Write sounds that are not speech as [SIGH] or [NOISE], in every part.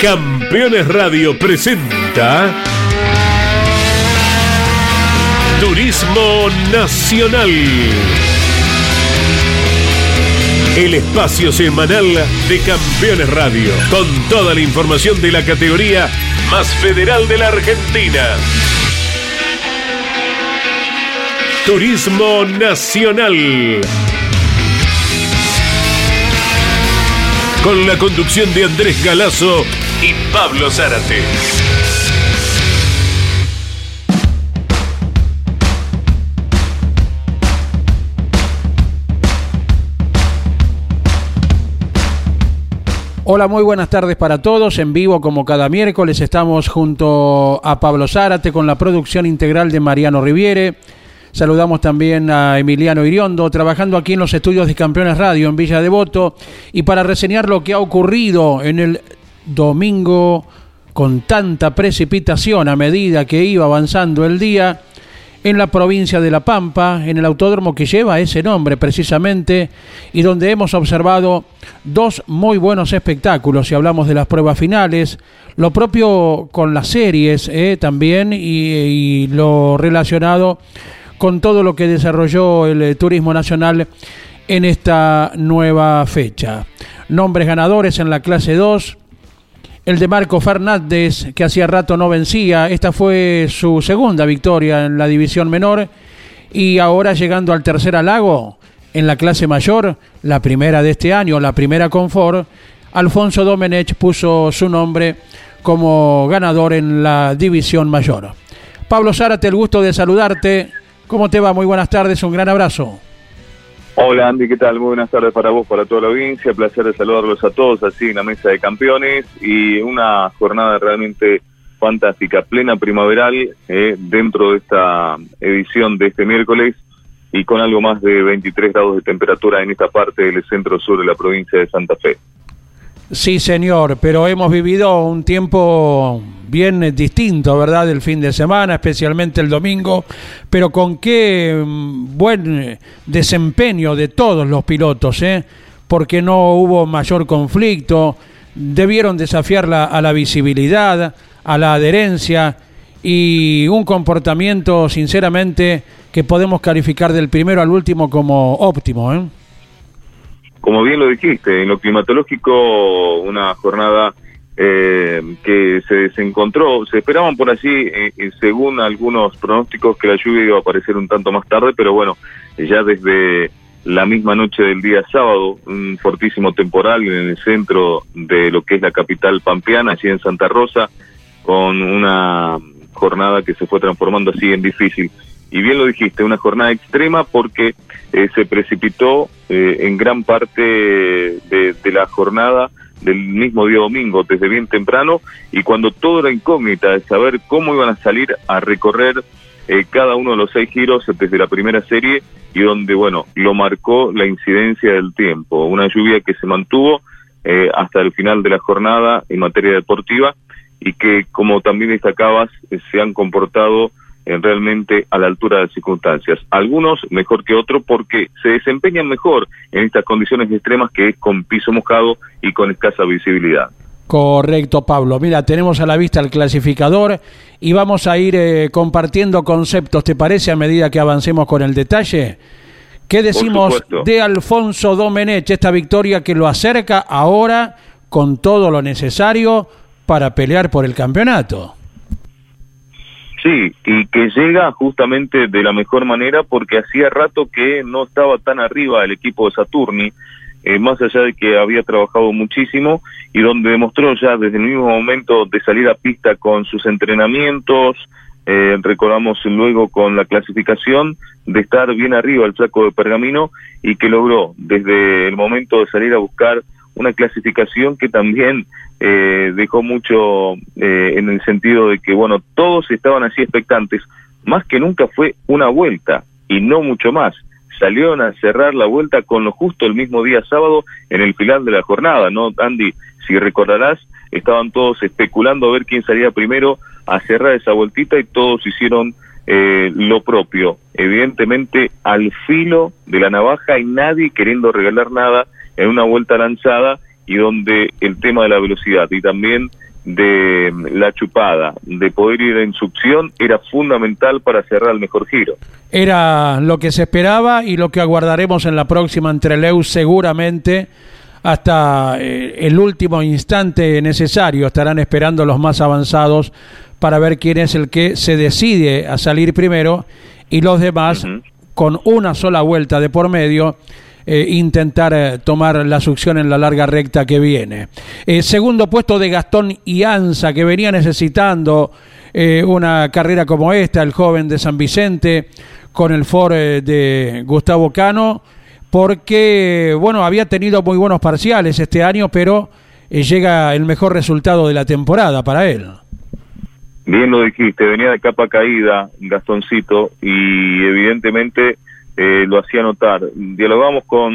Campeones Radio presenta Turismo Nacional. El espacio semanal de Campeones Radio, con toda la información de la categoría más federal de la Argentina. Turismo Nacional. Con la conducción de Andrés Galazo y Pablo Zárate. Hola, muy buenas tardes para todos. En vivo, como cada miércoles, estamos junto a Pablo Zárate con la producción integral de Mariano Riviere. Saludamos también a Emiliano Iriondo, trabajando aquí en los estudios de Campeones Radio en Villa Devoto. Y para reseñar lo que ha ocurrido en el domingo con tanta precipitación a medida que iba avanzando el día, en la provincia de La Pampa, en el autódromo que lleva ese nombre precisamente, y donde hemos observado dos muy buenos espectáculos, si hablamos de las pruebas finales, lo propio con las series eh, también, y, y, lo relacionado con todo lo que desarrolló el eh, Turismo Nacional en esta nueva fecha. Nombres ganadores en la clase 2, el de Marco Fernández, que hacía rato no vencía. Esta fue su segunda victoria en la división menor. Y ahora llegando al tercer halago, en la clase mayor, la primera de este año, la primera confort, Alfonso Domenech puso su nombre como ganador en la división mayor. Pablo Zárate, el gusto de saludarte. ¿Cómo te va? Muy buenas tardes, un gran abrazo. Hola Andy, ¿qué tal? Muy buenas tardes para vos, para toda la audiencia. Placer de saludarlos a todos así en la mesa de campeones y una jornada realmente fantástica, plena primaveral eh, dentro de esta edición de este miércoles y con algo más de 23 grados de temperatura en esta parte del centro sur de la provincia de Santa Fe. Sí, señor, pero hemos vivido un tiempo bien distinto, ¿verdad? El fin de semana, especialmente el domingo, pero con qué mm, buen desempeño de todos los pilotos, ¿eh? Porque no hubo mayor conflicto, debieron desafiar la, a la visibilidad, a la adherencia y un comportamiento, sinceramente, que podemos calificar del primero al último como óptimo, ¿eh? Como bien lo dijiste, en lo climatológico una jornada eh, que se desencontró, se esperaban por allí, eh, según algunos pronósticos, que la lluvia iba a aparecer un tanto más tarde, pero bueno, ya desde la misma noche del día sábado, un fortísimo temporal en el centro de lo que es la capital pampeana, allí en Santa Rosa, con una jornada que se fue transformando así en difícil. Y bien lo dijiste, una jornada extrema porque eh, se precipitó eh, en gran parte de, la jornada del mismo día domingo, desde bien temprano, y cuando todo era incógnita de saber cómo iban a salir a recorrer eh, cada uno de los seis giros desde la primera serie y donde, bueno, lo marcó la incidencia del tiempo, una lluvia que se mantuvo hasta el final de la jornada en materia deportiva y que, como también destacabas, se han comportado realmente a la altura de las circunstancias. Algunos mejor que otros porque se desempeñan mejor en estas condiciones extremas que es con piso mojado y con escasa visibilidad. Correcto, Pablo. Mira, tenemos a la vista el clasificador y vamos a ir eh, compartiendo conceptos, ¿te parece, a medida que avancemos con el detalle? ¿Qué decimos de Alfonso Domenech, esta victoria que lo acerca ahora con todo lo necesario para pelear por el campeonato? Sí, y que llega justamente de la mejor manera porque hacía rato que no estaba tan arriba el equipo de Saturni, eh, más allá de que había trabajado muchísimo y donde demostró ya desde el mismo momento de salir a pista con sus entrenamientos, eh, recordamos luego con la clasificación, de estar bien arriba el flaco de Pergamino y que logró desde el momento de salir a buscar una clasificación que también eh, dejó mucho eh, en el sentido de que, bueno, todos estaban así expectantes, más que nunca fue una vuelta y no mucho más. Salieron a cerrar la vuelta con lo justo el mismo día sábado en el final de la jornada, ¿no? Andy, si recordarás, estaban todos especulando a ver quién salía primero a cerrar esa vueltita y todos hicieron eh, lo propio, evidentemente al filo de la navaja y nadie queriendo regalar nada en una vuelta lanzada y donde el tema de la velocidad y también de la chupada, de poder ir en succión, era fundamental para cerrar el mejor giro. Era lo que se esperaba y lo que aguardaremos en la próxima entre Leus seguramente hasta eh, el último instante necesario. Estarán esperando los más avanzados para ver quién es el que se decide a salir primero y los demás con una sola vuelta de por medio eh, intentar eh, tomar la succión en la larga recta que viene. Eh, segundo puesto de Gastón Ianza, que venía necesitando una carrera como esta, el joven de San Vicente, con el Ford de Gustavo Cano, porque, bueno, había tenido muy buenos parciales este año, pero llega el mejor resultado de la temporada para él. Bien lo dijiste, venía de capa caída Gastoncito y evidentemente eh, lo hacía notar. Dialogamos con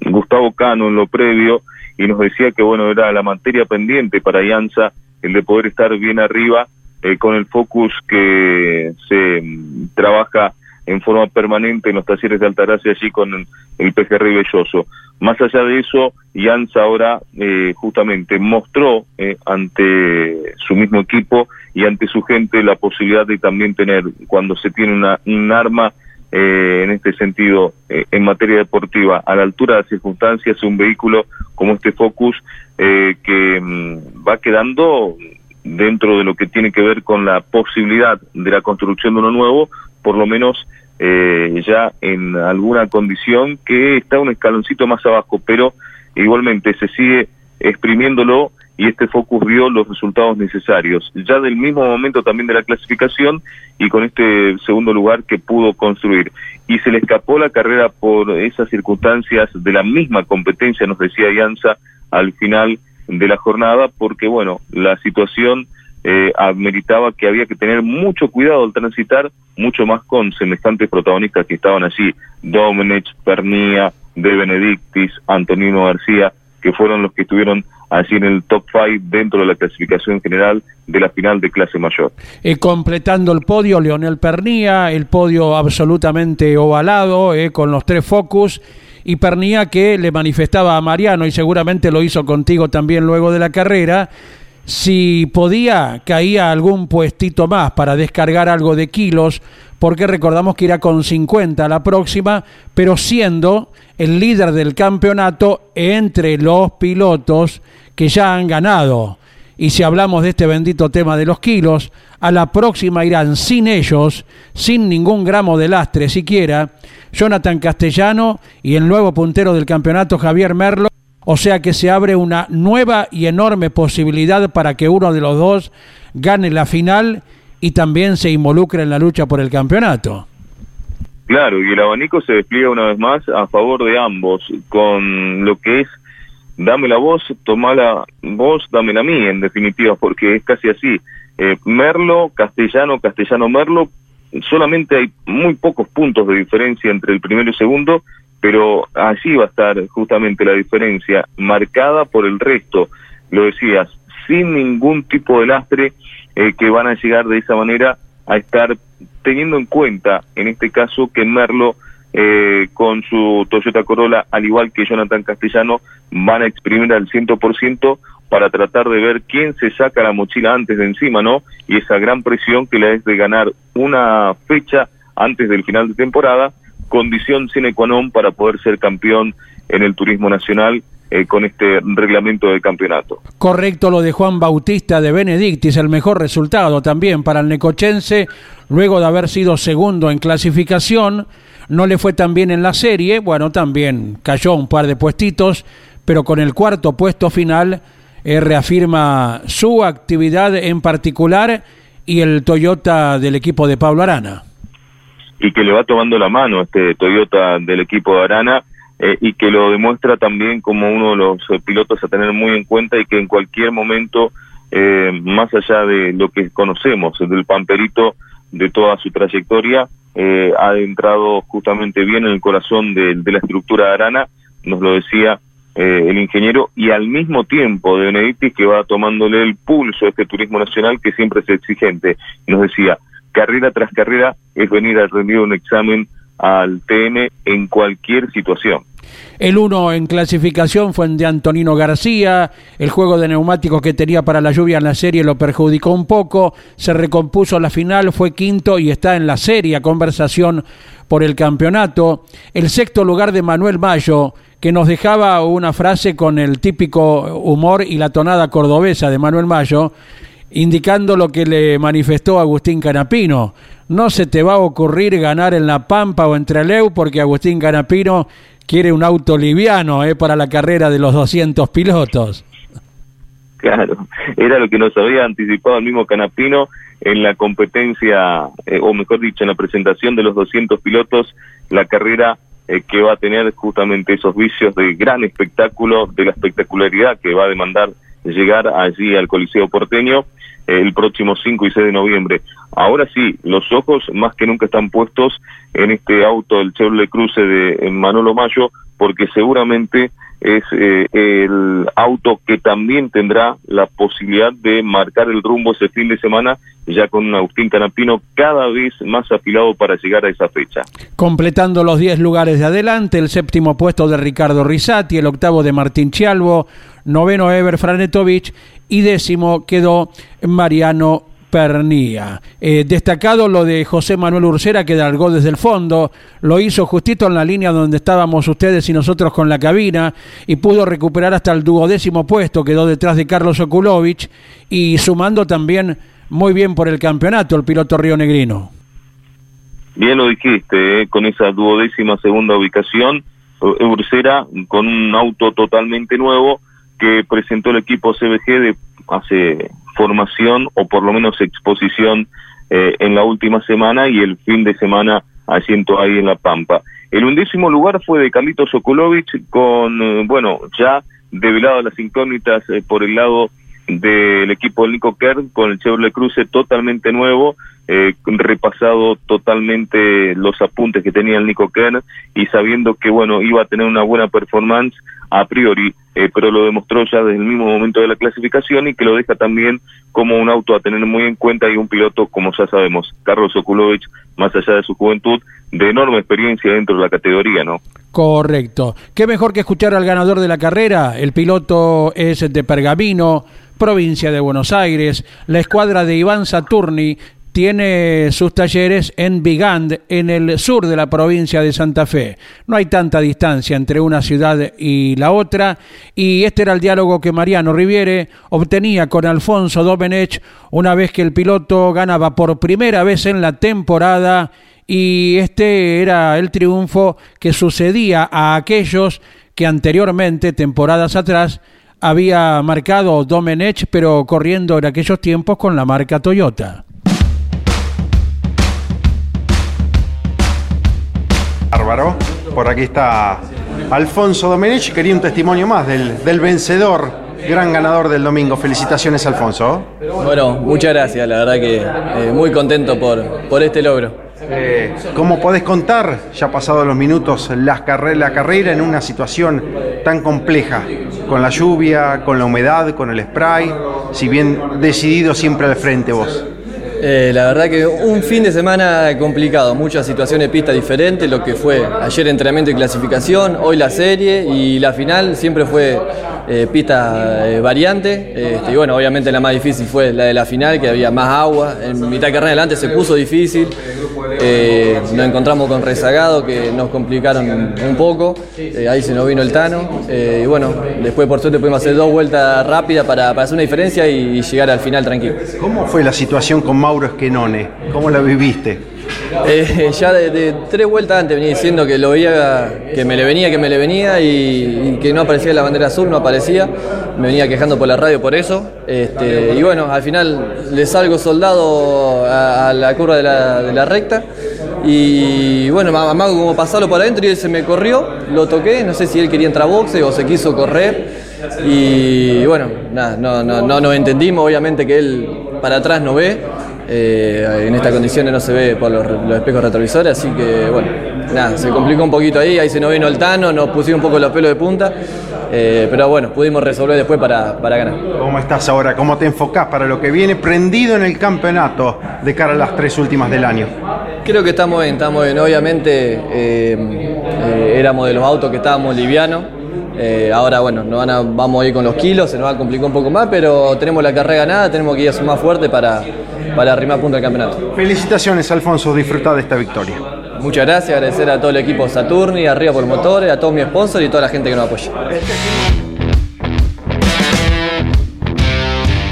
Gustavo Cano en lo previo y nos decía que bueno era la materia pendiente para Alianza el de poder estar bien arriba eh, con el focus que se mm, trabaja en forma permanente en los talleres de Altagracia allí con el PGR Belloso. Más allá de eso, Ianza ahora eh, justamente mostró ante su mismo equipo y ante su gente la posibilidad de también tener, cuando se tiene una, un arma eh, en este sentido, eh, en materia deportiva, a la altura de las circunstancias, un vehículo como este Focus eh, que mm, va quedando dentro de lo que tiene que ver con la posibilidad de la construcción de uno nuevo, por lo menos ya en alguna condición que está un escaloncito más abajo, pero igualmente se sigue exprimiéndolo y este Focus vio los resultados necesarios, ya del mismo momento también de la clasificación y con este segundo lugar que pudo construir. Y se le escapó la carrera por esas circunstancias de la misma competencia, nos decía Ianza, al final de la jornada, porque bueno, la situación eh, ameritaba que había que tener mucho cuidado al transitar, mucho más con semejantes protagonistas que estaban allí, Domenech, Pernía, De Benedictis, Antonino García, que fueron los que estuvieron así en el top 5 dentro de la clasificación general de la final de clase mayor. Eh, completando el podio, Leonel Pernía, el podio absolutamente ovalado, eh, con los tres focus, y Pernía que le manifestaba a Mariano, y seguramente lo hizo contigo también luego de la carrera, si podía, caía algún puestito más para descargar algo de kilos, porque recordamos que irá con 50 la próxima, pero siendo el líder del campeonato entre los pilotos que ya han ganado. Y si hablamos de este bendito tema de los kilos, a la próxima irán sin ellos, sin ningún gramo de lastre siquiera, Jonathan Castellano y el nuevo puntero del campeonato Javier Merlo. O sea que se abre una nueva y enorme posibilidad para que uno de los dos gane la final y también se involucre en la lucha por el campeonato. Claro, y el abanico se despliega una vez más a favor de ambos, con lo que es dame la voz, toma la voz, dame la mía, en definitiva, porque es casi así. Eh, Merlo, Castellano, Castellano, Merlo, solamente hay muy pocos puntos de diferencia entre el primero y segundo, pero allí va a estar justamente la diferencia, marcada por el resto, lo decías, sin ningún tipo de lastre eh, que van a llegar de esa manera a estar teniendo en cuenta, en este caso, que Merlo eh, con su Toyota Corolla, al igual que Jonathan Castellano, van a exprimir al 100% para tratar de ver quién se saca la mochila antes de encima, ¿no? Y esa gran presión que le es de ganar una fecha antes del final de temporada, condición sine qua non para poder ser campeón en el turismo nacional eh, con este reglamento de campeonato. Correcto lo de Juan Bautista de Benedictis, el mejor resultado también para el Necochense, luego de haber sido segundo en clasificación, no le fue tan bien en la serie, bueno, también cayó un par de puestitos, pero con el cuarto puesto final eh, reafirma su actividad en particular y el Toyota del equipo de Pablo Arana. Y que le va tomando la mano este Toyota del equipo de Arana eh, y que lo demuestra también como uno de los eh, pilotos a tener muy en cuenta y que en cualquier momento, más allá de lo que conocemos del Pamperito, de toda su trayectoria, eh, ha entrado justamente bien en el corazón de, la estructura de Arana, nos lo decía eh, el ingeniero, y al mismo tiempo de Benedictis que va tomándole el pulso a este turismo nacional que siempre es exigente. nos decía, carrera tras carrera es venir a rendir un examen al TN en cualquier situación. El uno en clasificación fue de Antonino García. El juego de neumáticos que tenía para la lluvia en la serie lo perjudicó un poco. Se recompuso la final, fue quinto y está en la seria conversación por el campeonato. El sexto lugar de Manuel Mayo, que nos dejaba una frase con el típico humor y la tonada cordobesa de Manuel Mayo, indicando lo que le manifestó Agustín Canapino. No se te va a ocurrir ganar en La Pampa o en Trelew porque Agustín Canapino quiere un auto liviano eh, para la carrera de los 200 pilotos. Claro, era lo que nos había anticipado el mismo Canapino en la competencia, eh, o mejor dicho, en la presentación de los 200 pilotos, la carrera eh, que va a tener justamente esos vicios de gran espectáculo, de la espectacularidad que va a demandar llegar allí al Coliseo porteño el próximo 5 y 6 de noviembre. Ahora sí, los ojos más que nunca están puestos en este auto, el Chevrolet Cruze de Manolo Mayo, porque seguramente es eh, el auto que también tendrá la posibilidad de marcar el rumbo ese fin de semana, ya con Agustín Canapino cada vez más afilado para llegar a esa fecha. Completando los 10 lugares de adelante, el séptimo puesto de Ricardo Risati, el octavo de Martín Chialvo, noveno Ever Franetovich y décimo quedó Mariano Pernía. Eh, destacado lo de José Manuel Ursera que largó desde el fondo, lo hizo justito en la línea donde estábamos ustedes y nosotros con la cabina y pudo recuperar hasta el duodécimo puesto, quedó detrás de Carlos Okulovich y sumando también muy bien por el campeonato el piloto Río Negrino. Bien lo dijiste, eh, con esa duodécima segunda ubicación, Ursera con un auto totalmente nuevo que presentó el equipo CBG de hace formación o por lo menos exposición eh, en la última semana y el fin de semana asiento ahí en La Pampa. El undécimo lugar fue de Carlitos Sokolovich con, eh, bueno, ya develado las incógnitas eh, por el lado del equipo del Nico Kern con el Chevrolet Cruze totalmente nuevo, eh, repasado totalmente los apuntes que tenía el Nico Kern y sabiendo que bueno iba a tener una buena performance a priori, eh, pero lo demostró ya desde el mismo momento de la clasificación y que lo deja también como un auto a tener muy en cuenta y un piloto, como ya sabemos, Carlos Okulovich, más allá de su juventud, de enorme experiencia dentro de la categoría, ¿no? Correcto. ¿Qué mejor que escuchar al ganador de la carrera? El piloto es de Pergamino, provincia de Buenos Aires. La escuadra de Iván Saturni tiene sus talleres en Vigand, en el sur de la provincia de Santa Fe. No hay tanta distancia entre una ciudad y la otra, y este era el diálogo que Mariano Riviere obtenía con Alfonso Domenech una vez que el piloto ganaba por primera vez en la temporada, y este era el triunfo que sucedía a aquellos que anteriormente, temporadas atrás, había marcado Domenech, pero corriendo en aquellos tiempos con la marca Toyota. Bárbaro. Por aquí está Alfonso Domenech. Quería un testimonio más del, del vencedor, gran ganador del domingo. Felicitaciones, Alfonso. Bueno, muchas gracias. La verdad que eh, muy contento por, por este logro. Eh, ¿Cómo podés contar, ya pasados los minutos, las carre la carrera en una situación tan compleja? Con la lluvia, con la humedad, con el spray, si bien decidido siempre al frente vos. Eh, la verdad que un fin de semana complicado, muchas situaciones de pista diferentes, lo que fue ayer entrenamiento y clasificación, hoy la serie y la final siempre fue eh, pista eh, variante. Este, y bueno, obviamente la más difícil fue la de la final, que había más agua. En mitad de carrera adelante se puso difícil. nos encontramos con rezagado que nos complicaron un poco. ahí se nos vino el Tano. y bueno, después por suerte pudimos hacer dos vueltas rápidas para, hacer una diferencia y, llegar al final tranquilo. ¿Cómo fue la situación con Mauro Esquenone? ¿Cómo la viviste? Eh, ya de, tres vueltas antes venía diciendo que lo veía, que me le venía, que me le venía y, que no aparecía la bandera azul, no aparecía. Me venía quejando por la radio por eso. Este, y bueno, al final le salgo soldado a, la curva de la, recta. Y bueno, más como pasarlo por adentro y él se me corrió, lo toqué, no sé si él quería entrar a boxe o se quiso correr. Y bueno, nada, no, no, no nos entendimos, obviamente que él para atrás no ve. Eh, en estas condiciones no se ve por los, espejos retrovisores, así que bueno, nada, se complicó un poquito ahí, ahí se nos vino el Tano, nos pusieron un poco los pelos de punta, eh, pero bueno, pudimos resolver después para, para, ganar. ¿Cómo estás ahora? ¿Cómo te enfocás para lo que viene prendido en el campeonato de cara a las tres últimas del año? Creo que estamos bien, estamos bien. Obviamente eh, éramos de los autos que estábamos livianos. Eh, ahora, bueno, nos van a, vamos a ir con los kilos, se nos va a complicar un poco más, pero tenemos la carrera ganada, tenemos que ir más fuerte para, para arrimar punto del campeonato. Felicitaciones, Alfonso, disfruta de esta victoria. Muchas gracias, agradecer a todo el equipo Saturni, arriba por motores, a todos mis sponsors y toda la gente que nos apoya.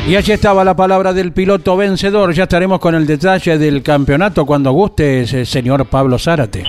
Y allí estaba la palabra del piloto vencedor. Ya estaremos con el detalle del campeonato cuando guste, señor Pablo Zárate.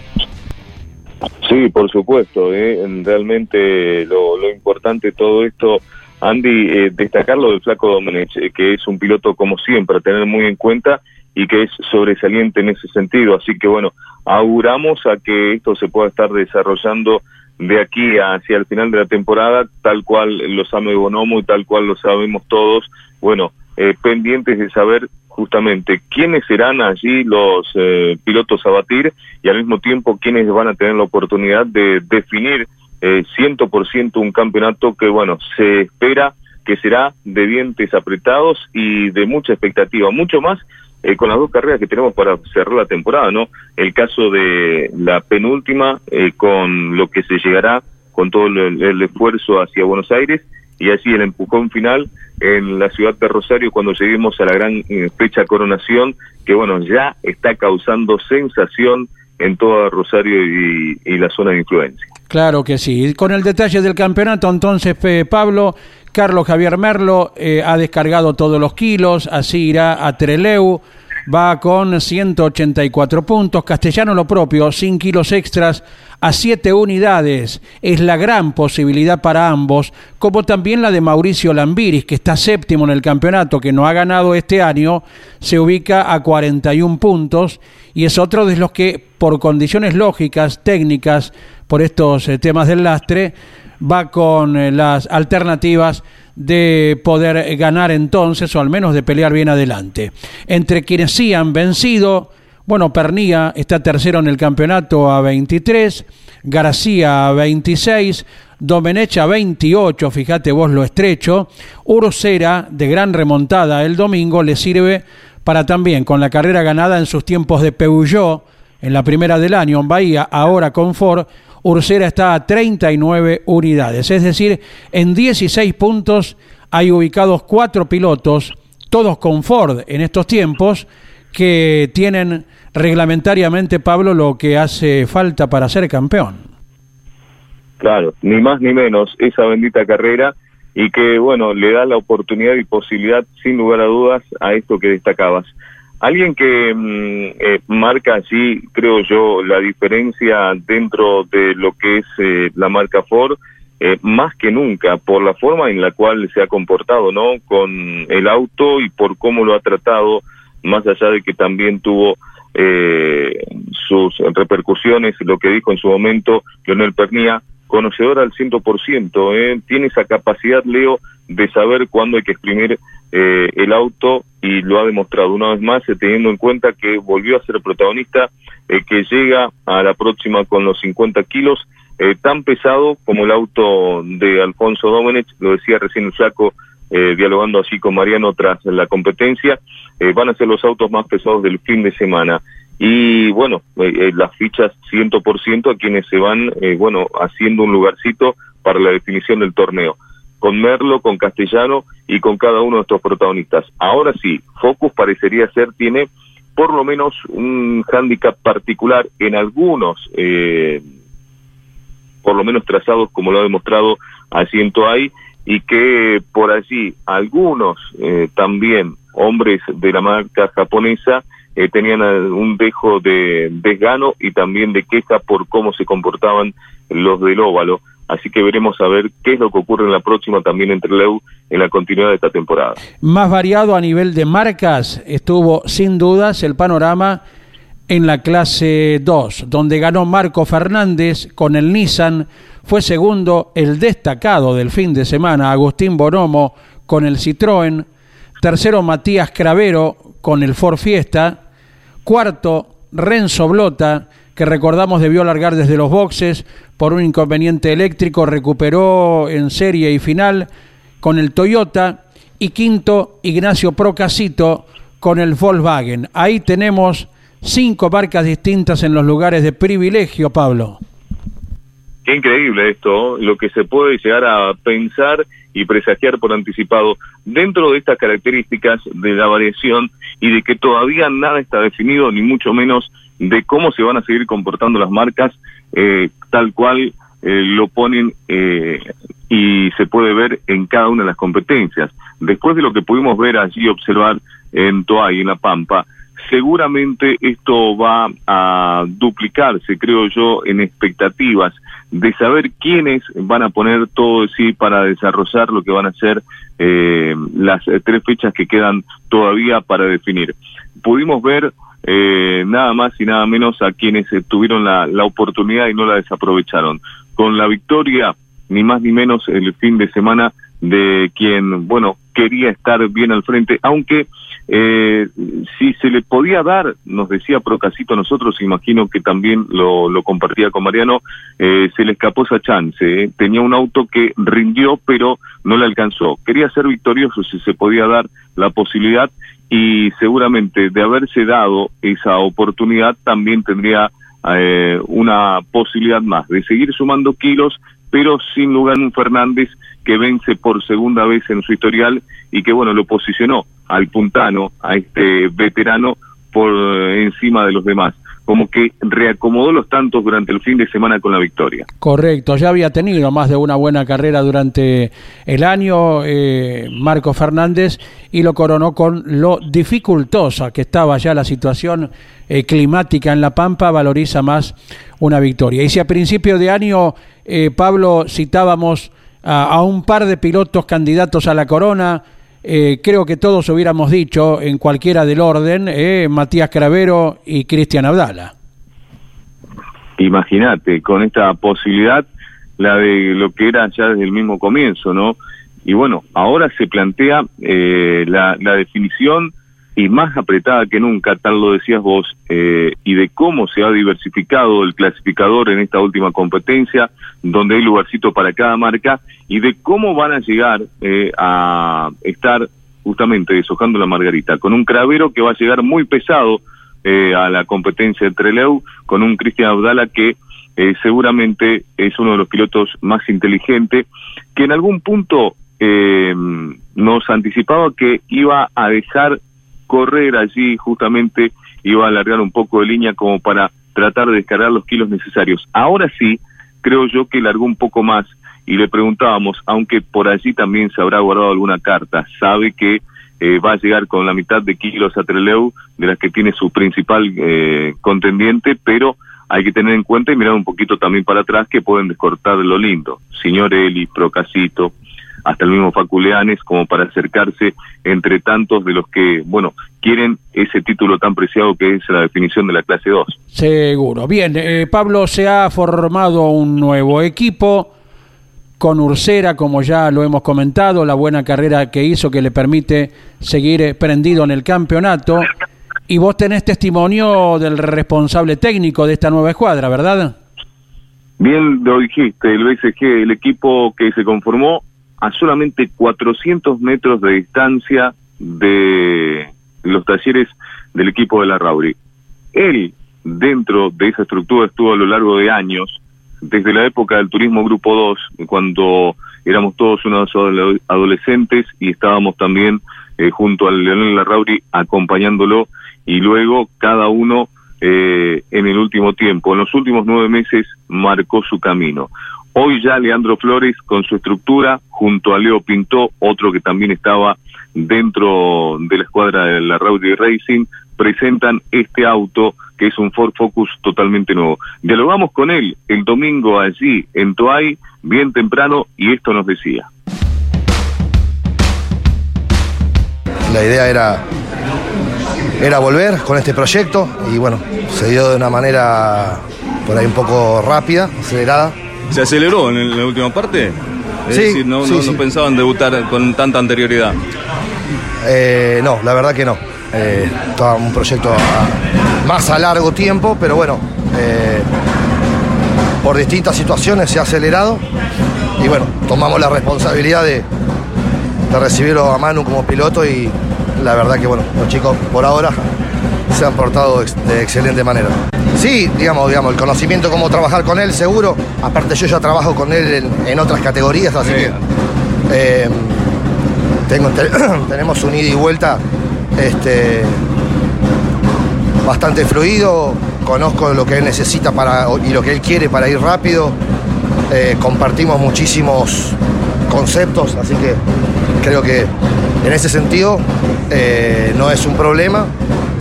Sí, por supuesto. ¿eh? Realmente lo, importante de todo esto, Andy, eh, destacarlo del Flaco Domenech, eh, que es un piloto como siempre, a tener muy en cuenta y que es sobresaliente en ese sentido. Así que bueno, auguramos a que esto se pueda estar desarrollando de aquí hacia el final de la temporada, tal cual lo sabe Bonomo y tal cual lo sabemos todos, bueno, eh, pendientes de saber justamente quiénes serán allí los eh, pilotos a batir y al mismo tiempo quiénes van a tener la oportunidad de definir eh, ciento por ciento un campeonato que, bueno, se espera que será de dientes apretados y de mucha expectativa, mucho más eh, con las dos carreras que tenemos para cerrar la temporada, ¿no? El caso de la penúltima, eh, con lo que se llegará con todo el, esfuerzo hacia Buenos Aires y así el empujón final en la ciudad de Rosario cuando lleguemos a la gran eh, fecha coronación, que bueno, ya está causando sensación en toda Rosario y, y la zona de influencia. Claro que sí. Con el detalle del campeonato, entonces, Pablo, Carlos Javier Merlo eh, ha descargado todos los kilos, así irá a Treleu, va con 184 puntos, Castellano lo propio, sin kilos extras a 7 unidades, es la gran posibilidad para ambos, como también la de Mauricio Lambiris, que está séptimo en el campeonato, que no ha ganado este año, se ubica a 41 puntos y es otro de los que por condiciones lógicas, técnicas, por estos eh, temas del lastre, va con eh, las alternativas de poder ganar entonces, o al menos de pelear bien adelante. Entre quienes sí han vencido, bueno, Pernía está tercero en el campeonato a 23, García a 26, Domenech a 28, fíjate vos lo estrecho, Ursera de gran remontada el domingo le sirve para también con la carrera ganada en sus tiempos de Peugeot en la primera del año en Bahía, ahora con Ford, Ursera está a 39 unidades, es decir, en 16 puntos hay ubicados cuatro pilotos, todos con Ford en estos tiempos, que tienen reglamentariamente, Pablo, lo que hace falta para ser campeón. Claro, ni más ni menos esa bendita carrera y que, bueno, le da la oportunidad y posibilidad, sin lugar a dudas, a esto que destacabas. Alguien que mm, eh, marca así, creo yo, la diferencia dentro de lo que es eh, la marca Ford, eh, más que nunca, por la forma en la cual se ha comportado, ¿no? Con el auto y por cómo lo ha tratado, más allá de que también tuvo sus repercusiones, lo que dijo en su momento Leonel Pernía, conocedor al ciento por ciento, tiene esa capacidad, Leo, de saber cuándo hay que exprimir eh, el auto y lo ha demostrado una vez más, eh, teniendo en cuenta que volvió a ser protagonista, eh, que llega a la próxima con los 50 kilos, tan pesado como el auto de Alfonso Domenech, lo decía recién el Flaco, dialogando así con Mariano tras la competencia, van a ser los autos más pesados del fin de semana. Y bueno, las fichas 100% a quienes se van, bueno, haciendo un lugarcito para la definición del torneo con Merlo, con Castellano y con cada uno de estos protagonistas. Ahora sí, Focus parecería ser, tiene por lo menos un hándicap particular en algunos, eh, por lo menos trazados como lo ha demostrado Asiento ahí, y que por allí algunos eh, también hombres de la marca japonesa eh, tenían un dejo de desgano y también de queja por cómo se comportaban los del óvalo así que veremos a ver qué es lo que ocurre en la próxima también entre Leu en la continuidad de esta temporada. Más variado a nivel de marcas estuvo sin dudas el panorama en la clase 2, donde ganó Marco Fernández con el Nissan, fue segundo el destacado del fin de semana, Agustín Bonomo con el Citroën, tercero Matías Cravero con el Ford Fiesta, cuarto Renzo Blota, que recordamos debió largar desde los boxes por un inconveniente eléctrico, recuperó en serie y final con el Toyota y quinto Ignacio Procasito con el Volkswagen. Ahí tenemos cinco marcas distintas en los lugares de privilegio, Pablo. Qué increíble esto, lo que se puede llegar a pensar y presagiar por anticipado dentro de estas características de la variación y de que todavía nada está definido, ni mucho menos de cómo se van a seguir comportando las marcas eh, tal cual eh, lo ponen eh, y se puede ver en cada una de las competencias. Después de lo que pudimos ver allí, observar en Toay, en La Pampa, seguramente esto va a duplicarse, creo yo, en expectativas de saber quiénes van a poner todo de sí para desarrollar lo que van a ser eh, las tres fechas que quedan todavía para definir. Pudimos ver eh, nada más y nada menos a quienes eh, tuvieron la, la oportunidad y no la desaprovecharon. Con la victoria, ni más ni menos, el fin de semana de quien, bueno, quería estar bien al frente, aunque eh, si se le podía dar, nos decía Procasito nosotros, imagino que también lo, lo compartía con Mariano, eh, se le escapó esa chance. ¿eh? Tenía un auto que rindió, pero no le alcanzó. Quería ser victorioso si se podía dar la posibilidad y seguramente de haberse dado esa oportunidad también tendría eh, una posibilidad más de seguir sumando kilos, pero sin lugar un Fernández que vence por segunda vez en su historial y que bueno lo posicionó al puntano, a este veterano por encima de los demás como que reacomodó los tantos durante el fin de semana con la victoria. Correcto, ya había tenido más de una buena carrera durante el año eh, Marco Fernández y lo coronó con lo dificultosa que estaba ya la situación eh, climática en La Pampa, valoriza más una victoria. Y si a principio de año, eh, Pablo, citábamos a, a un par de pilotos candidatos a la corona, eh, creo que todos hubiéramos dicho en cualquiera del orden, eh, Matías Cravero y Cristian Abdala. Imagínate, con esta posibilidad, la de lo que era ya desde el mismo comienzo, ¿no? Y bueno, ahora se plantea eh, la, la definición y más apretada que nunca, tal lo decías vos, eh, y de cómo se ha diversificado el clasificador en esta última competencia, donde hay lugarcito para cada marca, y de cómo van a llegar eh, a estar justamente deshojando la margarita, con un cravero que va a llegar muy pesado eh, a la competencia de Treleu, con un Cristian Abdala que eh, seguramente es uno de los pilotos más inteligentes, que en algún punto eh, nos anticipaba que iba a dejar correr allí justamente iba a alargar un poco de línea como para tratar de descargar los kilos necesarios. Ahora sí, creo yo que largó un poco más y le preguntábamos, aunque por allí también se habrá guardado alguna carta, sabe que eh, va a llegar con la mitad de kilos a Treleu, de las que tiene su principal eh, contendiente, pero hay que tener en cuenta y mirar un poquito también para atrás que pueden descortar lo lindo. Señor Eli, Procasito, hasta el mismo Faculeanes, como para acercarse entre tantos de los que, bueno, quieren ese título tan preciado que es la definición de la clase 2. Seguro. Bien, eh, Pablo, se ha formado un nuevo equipo con Ursera, como ya lo hemos comentado, la buena carrera que hizo que le permite seguir eh, prendido en el campeonato. Y vos tenés testimonio del responsable técnico de esta nueva escuadra, ¿verdad? Bien lo dijiste, el BSG, el equipo que se conformó a solamente 400 metros de distancia de los talleres del equipo de la Rauri. Él, dentro de esa estructura, estuvo a lo largo de años, desde la época del turismo Grupo 2, cuando éramos todos unos adolescentes y estábamos también eh, junto al Leonel Larrauri acompañándolo y luego cada uno eh, en el último tiempo, en los últimos nueve meses, marcó su camino. Hoy ya Leandro Flores con su estructura, junto a Leo Pintó, otro que también estaba dentro de la escuadra de la Rowdy Racing, presentan este auto que es un Ford Focus totalmente nuevo. Dialogamos con él el domingo allí en Toay, bien temprano, y esto nos decía. La idea era, era volver con este proyecto y bueno, se dio de una manera por ahí un poco rápida, acelerada. ¿Se aceleró en la última parte? Es Sí, decir, no, sí, no, sí. no pensaban debutar con tanta anterioridad. Eh, no, la verdad que no. Eh, estaba un proyecto a- más a largo tiempo, pero bueno, eh, por distintas situaciones se ha acelerado y bueno, tomamos la responsabilidad de, de recibirlo a Manu como piloto y la verdad que bueno, los chicos por ahora se han portado de excelente manera. Sí, digamos, digamos, el conocimiento cómo trabajar con él, seguro. Aparte yo ya trabajo con él en, en otras categorías, así que eh, tengo, te- [CLEARS THROAT] tenemos un ida y vuelta este, bastante fluido. Conozco lo que él necesita para, y lo que él quiere para ir rápido. Eh, compartimos muchísimos conceptos, así que creo que en ese sentido eh, no es un problema.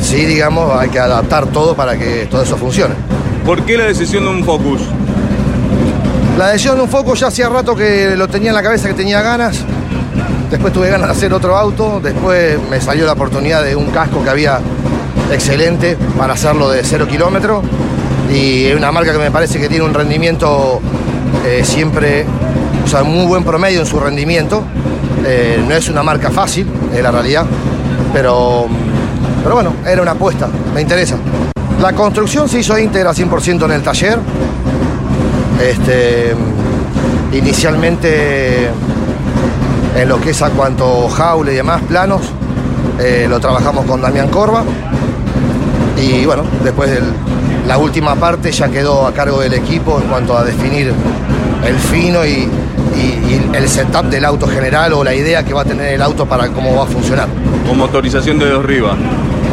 Sí, digamos, hay que adaptar todo para que todo eso funcione. ¿Por qué la decisión de un Focus? La decisión de un foco ya hacía rato que lo tenía en la cabeza, que tenía ganas. Después tuve ganas de hacer otro auto. Después me salió la oportunidad de un casco que había excelente para hacerlo de cero kilómetros. Y es una marca que me parece que tiene un rendimiento eh, siempre, o sea, muy buen promedio en su rendimiento. Eh, no es una marca fácil, es la realidad. Pero, pero bueno, era una apuesta, me interesa. La construcción se hizo íntegra 100% en el taller. Este, inicialmente en lo que es a cuanto jaule y demás planos, eh, lo trabajamos con Damián Corva. Y bueno, después del- la última parte ya quedó a cargo del equipo en cuanto a definir el fino y, y- el setup del auto general o la idea que va a tener el auto para cómo va a funcionar. Con motorización de dos Rivas.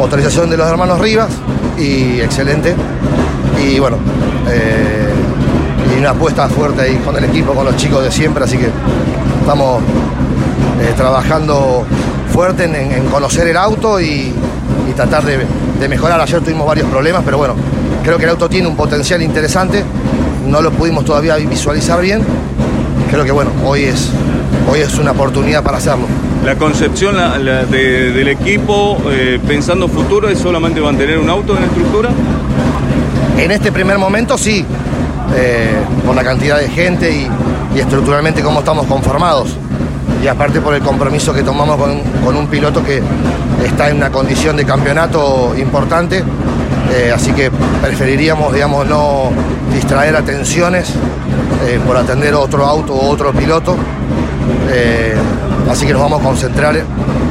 Autorización de los hermanos Rivas y excelente. Y bueno, eh, y una apuesta fuerte ahí con el equipo, con los chicos de siempre, así que estamos eh, trabajando fuerte en, conocer el auto y, y tratar de, de mejorar. Ayer tuvimos varios problemas, pero bueno, creo que el auto tiene un potencial interesante, no lo pudimos todavía visualizar bien. Creo que bueno, hoy es, hoy es una oportunidad para hacerlo. La concepción de- del equipo, eh, pensando futuro, es solamente mantener un auto en estructura. En este primer momento sí, eh, por la cantidad de gente y, y estructuralmente cómo estamos conformados. Y aparte por el compromiso que tomamos con, con un piloto que está en una condición de campeonato importante. eh, así que preferiríamos, digamos, no distraer atenciones eh, por atender otro auto o otro piloto. Eh, así que nos vamos a concentrar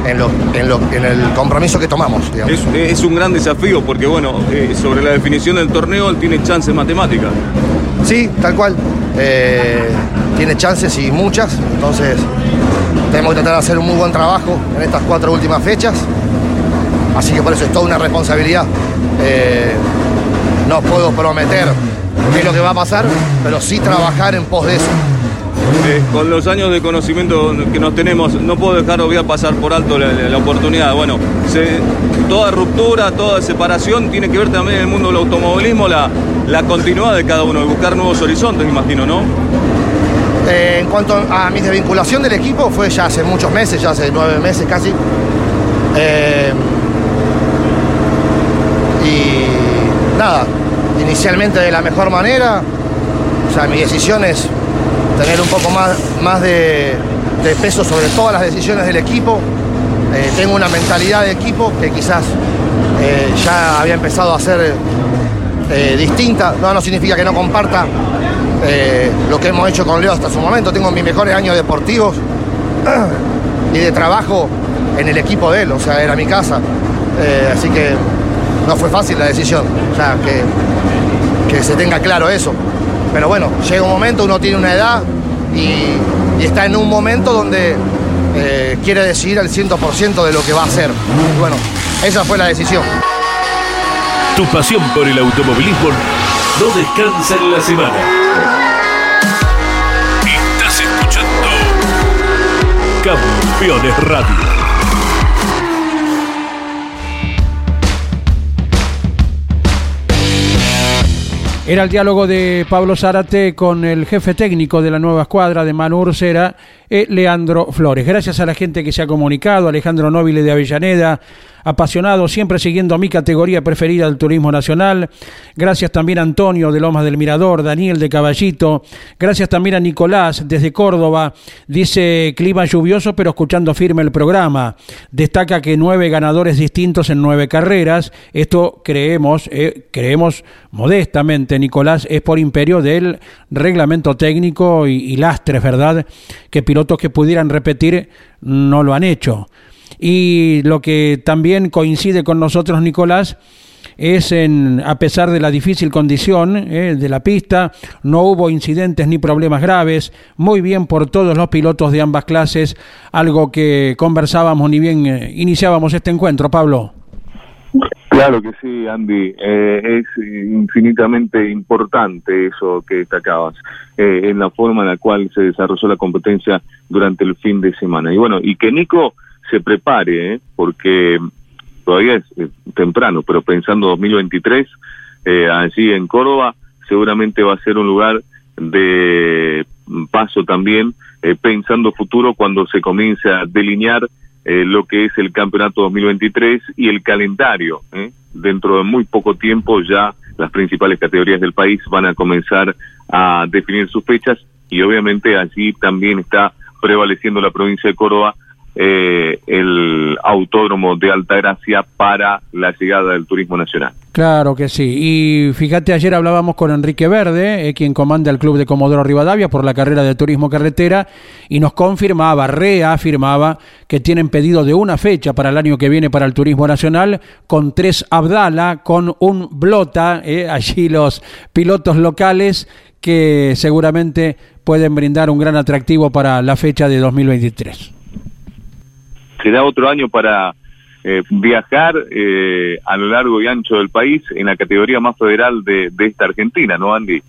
en, lo- en lo- en el compromiso que tomamos. Es, es un gran desafío porque, bueno, eh, sobre la definición del torneo, él tiene chances matemáticas. Sí, tal cual. Tiene chances y muchas, entonces tenemos que tratar de hacer un muy buen trabajo en estas cuatro últimas fechas. Así que por eso es toda una responsabilidad. No puedo prometer qué es lo que va a pasar, pero sí trabajar en pos de eso. Eh, con los años de conocimiento que nos tenemos, no puedo dejar o voy a pasar por alto la, la- la oportunidad. Bueno, se- toda ruptura, toda separación tiene que ver también en el mundo del automovilismo, la, la continuidad de cada uno, de buscar nuevos horizontes, me imagino, ¿no? Eh, en cuanto a mi desvinculación del equipo, fue ya hace muchos meses, ya hace nueve meses casi. Eh, y nada, inicialmente de la mejor manera. O sea, mi decisión es tener un poco más, más de, peso sobre todas las decisiones del equipo. Eh, tengo una mentalidad de equipo que quizás eh, ya había empezado a ser eh, distinta. No, no significa que no comparta lo que hemos hecho con Leo hasta su momento. Tengo mis mejores años deportivos [CLEARS THROAT] y de trabajo en el equipo de él, o sea, era mi casa. Así que no fue fácil la decisión, o sea, que, que se tenga claro eso. Pero bueno, llega un momento, uno tiene una edad y, está en un momento donde eh, quiere decidir al 100% de lo que va a hacer. Bueno, esa fue la decisión. Tu pasión por el automovilismo no descansa en la semana. Estás escuchando Campeones Radio. Era el diálogo de Pablo Zárate con el jefe técnico de la nueva escuadra de Manu Ursera, eh, Leandro Flores. Gracias a la gente que se ha comunicado, Alejandro Nóbile de Avellaneda, apasionado, siempre siguiendo mi categoría preferida del turismo nacional. Gracias también a Antonio de Lomas del Mirador, Daniel de Caballito. Gracias también a Nicolás desde Córdoba. Dice clima lluvioso pero escuchando firme el programa. Destaca que nueve ganadores distintos en nueve carreras. Esto creemos, eh, creemos modestamente, Nicolás, es por imperio del reglamento técnico y, y lastres, ¿verdad? Que pilotos que pudieran repetir no lo han hecho. Y lo que también coincide con nosotros, Nicolás, es en, a pesar de la difícil condición eh, de la pista, no hubo incidentes ni problemas graves, muy bien por todos los pilotos de ambas clases, algo que conversábamos ni bien eh, iniciábamos este encuentro, Pablo. Claro que sí, Andy. Eh, es infinitamente importante eso que destacabas, eh, en la forma en la cual se desarrolló la competencia durante el fin de semana. Y bueno, y que Nico se prepare, ¿eh? porque todavía es temprano, pero pensando 2023, eh, allí en Córdoba, seguramente va a ser un lugar de paso también, eh, pensando futuro cuando se comience a delinear eh, lo que es el campeonato 2023 y el calendario. Dentro de muy poco tiempo ya las principales categorías del país van a comenzar a definir sus fechas y obviamente allí también está prevaleciendo la provincia de Córdoba eh, el autódromo de Altagracia para la llegada del turismo nacional. Claro que sí. Y fíjate, ayer hablábamos con Enrique Verde, eh, quien comanda el club de Comodoro Rivadavia por la carrera de turismo carretera, y nos confirmaba, reafirmaba, que tienen pedido de una fecha para el año que viene para el turismo nacional, con tres Abdala, con un Blota, eh, allí los pilotos locales que seguramente pueden brindar un gran atractivo para la fecha de 2023 será otro año para eh, viajar eh, a lo largo y ancho del país en la categoría más federal de, de esta Argentina, ¿no, Andy?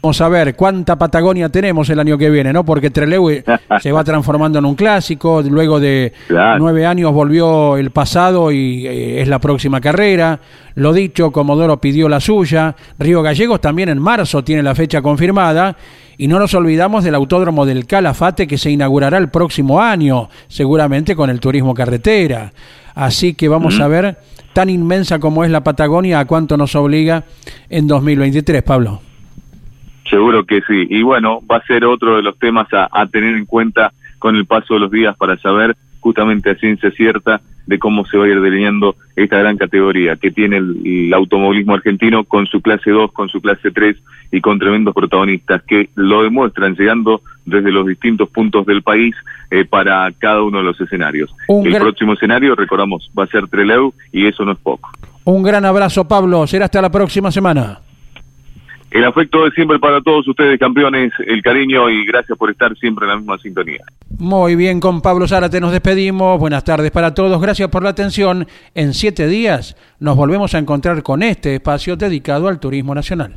Vamos a ver cuánta Patagonia tenemos el año que viene, ¿no? Porque Trelew [LAUGHS] se va transformando en un clásico, luego de nueve años volvió el pasado y eh, es la próxima carrera. Lo dicho, Comodoro pidió la suya. Río Gallegos también en marzo tiene la fecha confirmada. Y no nos olvidamos del autódromo del Calafate que se inaugurará el próximo año, seguramente con el turismo carretera. Así que vamos a ver, tan inmensa como es la Patagonia, a cuánto nos obliga en 2023, Pablo. Seguro que sí. Y bueno, va a ser otro de los temas a, tener en cuenta con el paso de los días para saber justamente a ciencia cierta de cómo se va a ir delineando esta gran categoría que tiene el, automovilismo argentino con su clase 2, con su clase 3 y con tremendos protagonistas que lo demuestran llegando desde los distintos puntos del país eh, para cada uno de los escenarios. el próximo escenario, recordamos, va a ser Treleu y eso no es poco. Un gran abrazo, Pablo. Será hasta la próxima semana. El afecto de siempre para todos ustedes, campeones, el cariño y gracias por estar siempre en la misma sintonía. Muy bien, con Pablo Zárate nos despedimos. Buenas tardes para todos, gracias por la atención. En siete días nos volvemos a encontrar con este espacio dedicado al turismo nacional.